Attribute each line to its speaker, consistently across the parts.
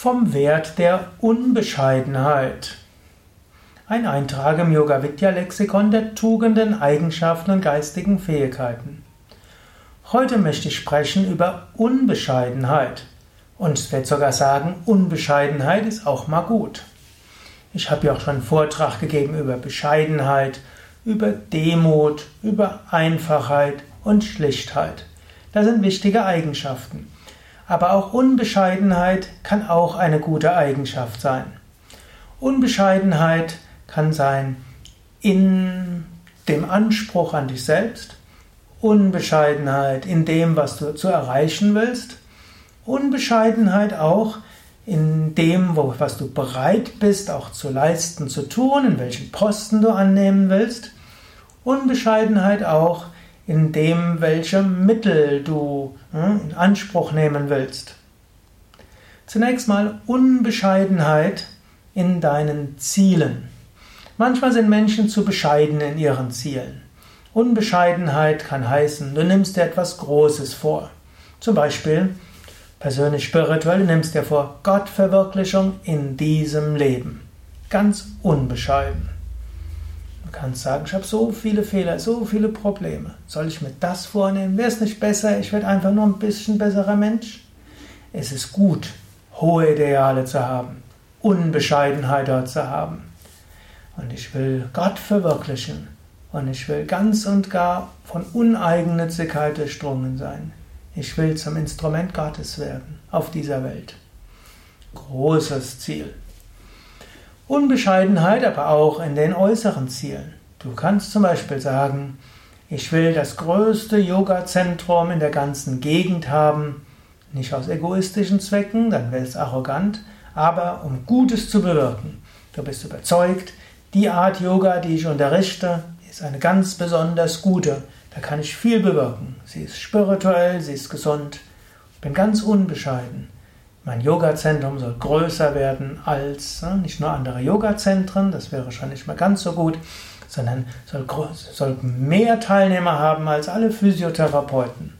Speaker 1: Vom Wert der Unbescheidenheit. Ein Eintrag im Yoga Vidya Lexikon der Tugenden, Eigenschaften und geistigen Fähigkeiten. Heute möchte ich sprechen über Unbescheidenheit. Und ich werde sogar sagen, Unbescheidenheit ist auch mal gut. Ich habe ja auch schon einen Vortrag gegeben über Bescheidenheit, über Demut, über Einfachheit und Schlichtheit. Das sind wichtige Eigenschaften. Aber auch Unbescheidenheit kann auch eine gute Eigenschaft sein. Unbescheidenheit kann sein in dem Anspruch an dich selbst, Unbescheidenheit in dem, was du zu erreichen willst, Unbescheidenheit auch in dem, was du bereit bist, auch zu leisten, zu tun, in welchen Posten du annehmen willst, Unbescheidenheit auch in dem, welche Mittel du hm, in Anspruch nehmen willst. Zunächst mal Unbescheidenheit in deinen Zielen. Manchmal sind Menschen zu bescheiden in ihren Zielen. Unbescheidenheit kann heißen, du nimmst dir etwas Großes vor. Zum Beispiel persönlich spirituell, du nimmst dir vor Gottverwirklichung in diesem Leben. Ganz unbescheiden. Du kannst sagen, ich habe so viele Fehler, so viele Probleme. Soll ich mir das vornehmen? Wäre es nicht besser, ich werde einfach nur ein bisschen besserer Mensch? Es ist gut, hohe Ideale zu haben, Unbescheidenheit dort zu haben. Und ich will Gott verwirklichen. Und ich will ganz und gar von Uneigennützigkeit durchdrungen sein. Ich will zum Instrument Gottes werden auf dieser Welt. Großes Ziel. Unbescheidenheit aber auch in den äußeren Zielen. Du kannst zum Beispiel sagen, ich will das größte Yoga-Zentrum in der ganzen Gegend haben, nicht aus egoistischen Zwecken, dann wäre es arrogant, aber um Gutes zu bewirken. Du bist überzeugt, die Art Yoga, die ich unterrichte, ist eine ganz besonders gute. Da kann ich viel bewirken. Sie ist spirituell, sie ist gesund. Ich bin ganz unbescheiden. Mein Yoga-Zentrum soll größer werden als ne, nicht nur andere Yoga-Zentren, das wäre schon nicht mehr ganz so gut, sondern soll, soll mehr Teilnehmer haben als alle Physiotherapeuten.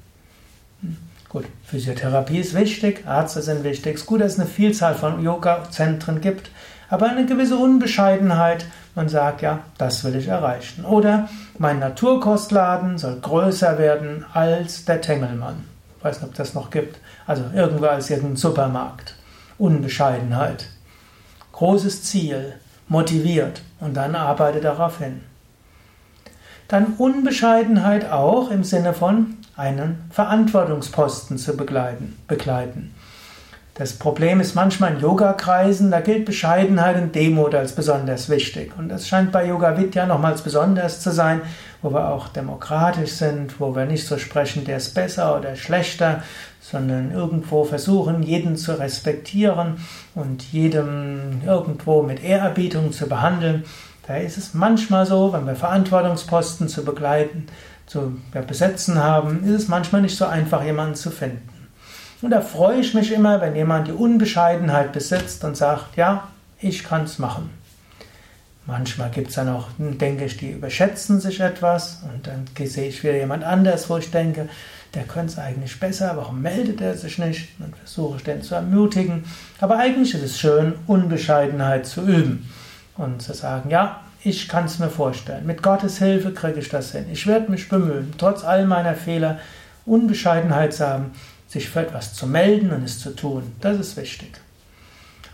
Speaker 1: Hm, gut, Physiotherapie ist wichtig, Ärzte sind wichtig. Es ist gut, dass es eine Vielzahl von Yoga-Zentren gibt, aber eine gewisse Unbescheidenheit. Man sagt, ja, das will ich erreichen. Oder mein Naturkostladen soll größer werden als der Tengelmann. Weiß nicht, ob das noch gibt. Also irgendwo als irgendein Supermarkt. Unbescheidenheit. Großes Ziel, motiviert und dann arbeite darauf hin. Dann Unbescheidenheit auch im Sinne von einen Verantwortungsposten zu begleiten. Das Problem ist manchmal in Yoga-Kreisen, da gilt Bescheidenheit und Demut als besonders wichtig. Und das scheint bei Yoga Vidya nochmals besonders zu sein, wo wir auch demokratisch sind, wo wir nicht so sprechen, der ist besser oder schlechter, sondern irgendwo versuchen, jeden zu respektieren und jedem irgendwo mit Ehrerbietung zu behandeln. Da ist es manchmal so, wenn wir Verantwortungsposten zu begleiten, zu besetzen haben, ist es manchmal nicht so einfach, jemanden zu finden. Und da freue ich mich immer, wenn jemand die Unbescheidenheit besitzt und sagt, ja, ich kann es machen. Manchmal gibt es dann auch, denke ich, die überschätzen sich etwas und dann sehe ich wieder jemand anders, wo ich denke, der könnte es eigentlich besser, warum meldet er sich nicht? Dann versuche ich den zu ermutigen. Aber eigentlich ist es schön, Unbescheidenheit zu üben und zu sagen, ja, ich kann es mir vorstellen. Mit Gottes Hilfe kriege ich das hin. Ich werde mich bemühen, trotz all meiner Fehler Unbescheidenheit zu haben sich für etwas zu melden und es zu tun. Das ist wichtig.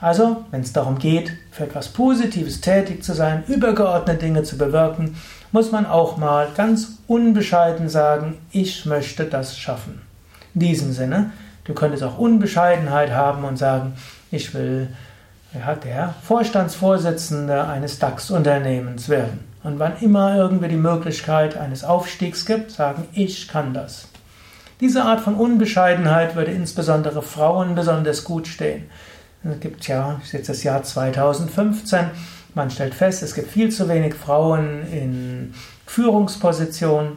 Speaker 1: Also, wenn es darum geht, für etwas Positives tätig zu sein, übergeordnete Dinge zu bewirken, muss man auch mal ganz unbescheiden sagen, ich möchte das schaffen. In diesem Sinne, du könntest auch Unbescheidenheit haben und sagen, ich will ja, der Vorstandsvorsitzende eines DAX-Unternehmens werden. Und wann immer irgendwie die Möglichkeit eines Aufstiegs gibt, sagen, ich kann das. Diese Art von Unbescheidenheit würde insbesondere Frauen besonders gut stehen. Es gibt ja, jetzt das Jahr 2015, man stellt fest, es gibt viel zu wenig Frauen in Führungspositionen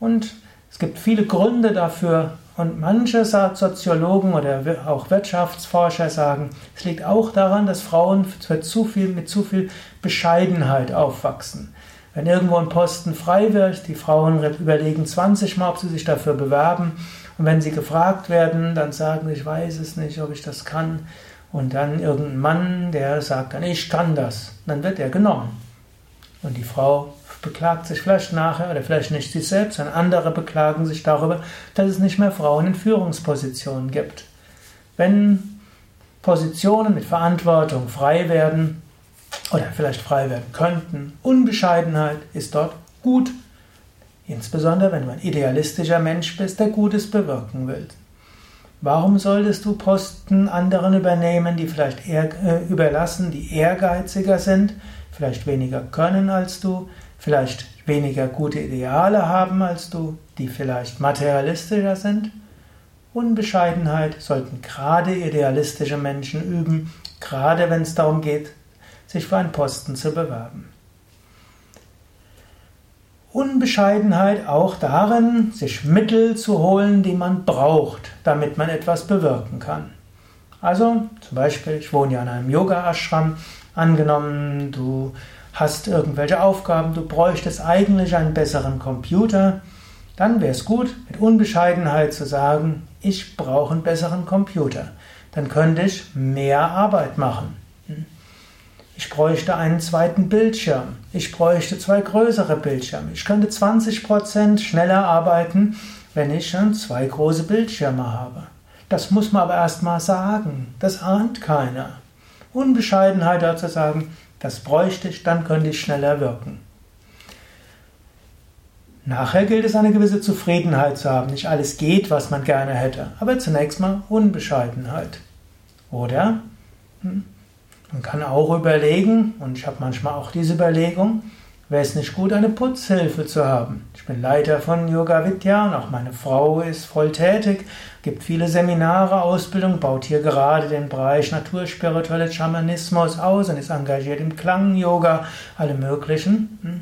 Speaker 1: und es gibt viele Gründe dafür. Und manche Soziologen oder auch Wirtschaftsforscher sagen, es liegt auch daran, dass Frauen mit zu viel Bescheidenheit aufwachsen. Wenn irgendwo ein Posten frei wird, die Frauen überlegen 20 Mal, ob sie sich dafür bewerben. Und wenn sie gefragt werden, dann sagen sie, ich weiß es nicht, ob ich das kann. und dann irgendein Mann, der sagt dann, ich kann das, dann wird er genommen. Und die Frau beklagt sich vielleicht nachher oder vielleicht nicht sich selbst, sondern andere beklagen sich darüber, dass es nicht mehr Frauen in Führungspositionen gibt. Wenn Positionen mit Verantwortung frei werden oder vielleicht frei werden könnten, Unbescheidenheit ist dort gut, insbesondere wenn du ein idealistischer Mensch bist, der Gutes bewirken will. Warum solltest du Posten anderen übernehmen, die vielleicht eher, äh, überlassen, die ehrgeiziger sind, vielleicht weniger können als du, vielleicht weniger gute Ideale haben als du, die vielleicht materialistischer sind? Unbescheidenheit sollten gerade idealistische Menschen üben, gerade wenn es darum geht, sich für einen Posten zu bewerben. Unbescheidenheit auch darin, sich Mittel zu holen, die man braucht, damit man etwas bewirken kann. Also zum Beispiel, ich wohne ja in einem Yoga-Ashram, angenommen, du hast irgendwelche Aufgaben, du bräuchtest eigentlich einen besseren Computer, dann wäre es gut, mit Unbescheidenheit zu sagen, ich brauche einen besseren Computer. Dann könnte ich mehr Arbeit machen. Ich bräuchte einen zweiten Bildschirm. Ich bräuchte zwei größere Bildschirme. Ich könnte 20% schneller arbeiten, wenn ich schon zwei große Bildschirme habe. Das muss man aber erst mal sagen. Das ahnt keiner. Unbescheidenheit dazu sagen, das bräuchte ich, dann könnte ich schneller wirken. Nachher gilt es, eine gewisse Zufriedenheit zu haben. Nicht alles geht, was man gerne hätte, aber zunächst mal Unbescheidenheit. Oder? Hm, man kann auch überlegen, und ich habe manchmal auch diese Überlegung, wäre es nicht gut, eine Putzhilfe zu haben. Ich bin Leiter von Yoga Vidya und auch meine Frau ist voll tätig, gibt viele Seminare, Ausbildung, baut hier gerade den Bereich Naturspirituelle Schamanismus aus und ist engagiert im Klang-Yoga, alle möglichen. Hm.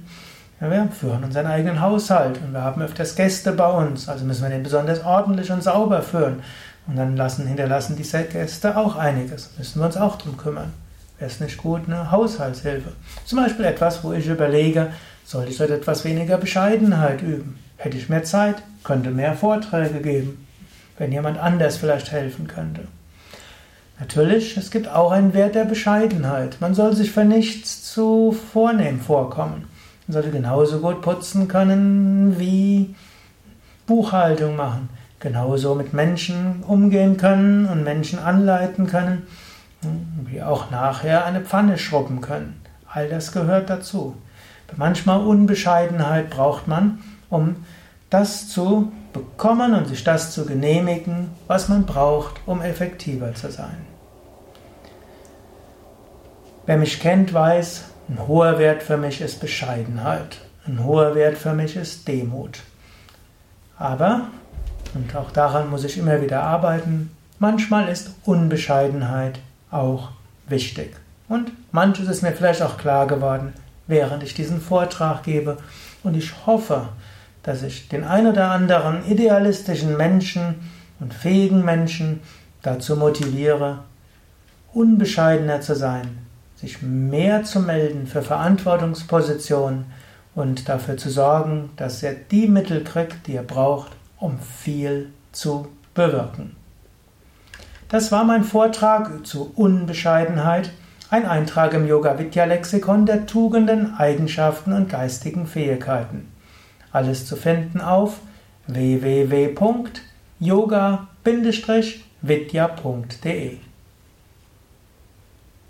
Speaker 1: Ja, wir führen unseren eigenen Haushalt und wir haben öfters Gäste bei uns, also müssen wir den besonders ordentlich und sauber führen. Und dann lassen, hinterlassen diese Gäste auch einiges, müssen wir uns auch drum kümmern. Wäre es nicht gut, eine Haushaltshilfe? Zum Beispiel etwas, wo ich überlege, sollte ich dort etwas weniger Bescheidenheit üben? Hätte ich mehr Zeit, könnte mehr Vorträge geben, wenn jemand anders vielleicht helfen könnte. Natürlich, es gibt auch einen Wert der Bescheidenheit. Man soll sich für nichts zu vornehm vorkommen. Man sollte genauso gut putzen können wie Buchhaltung machen. Genauso mit Menschen umgehen können und Menschen anleiten können wie auch nachher eine Pfanne schrubben können. All das gehört dazu. Manchmal Unbescheidenheit braucht man, um das zu bekommen und sich das zu genehmigen, was man braucht, um effektiver zu sein. Wer mich kennt, weiß, ein hoher Wert für mich ist Bescheidenheit. Ein hoher Wert für mich ist Demut. Aber, und auch daran muss ich immer wieder arbeiten, manchmal ist Unbescheidenheit auch wichtig. Und manches ist mir vielleicht auch klar geworden, während ich diesen Vortrag gebe. Und ich hoffe, dass ich den ein oder anderen idealistischen Menschen und fähigen Menschen dazu motiviere, unbescheidener zu sein, sich mehr zu melden für Verantwortungspositionen und dafür zu sorgen, dass er die Mittel kriegt, die er braucht, um viel zu bewirken. Das war mein Vortrag zu Unbescheidenheit, ein Eintrag im Yoga Vidya Lexikon der Tugenden, Eigenschaften und geistigen Fähigkeiten. Alles zu finden auf www.yoga-vidya.de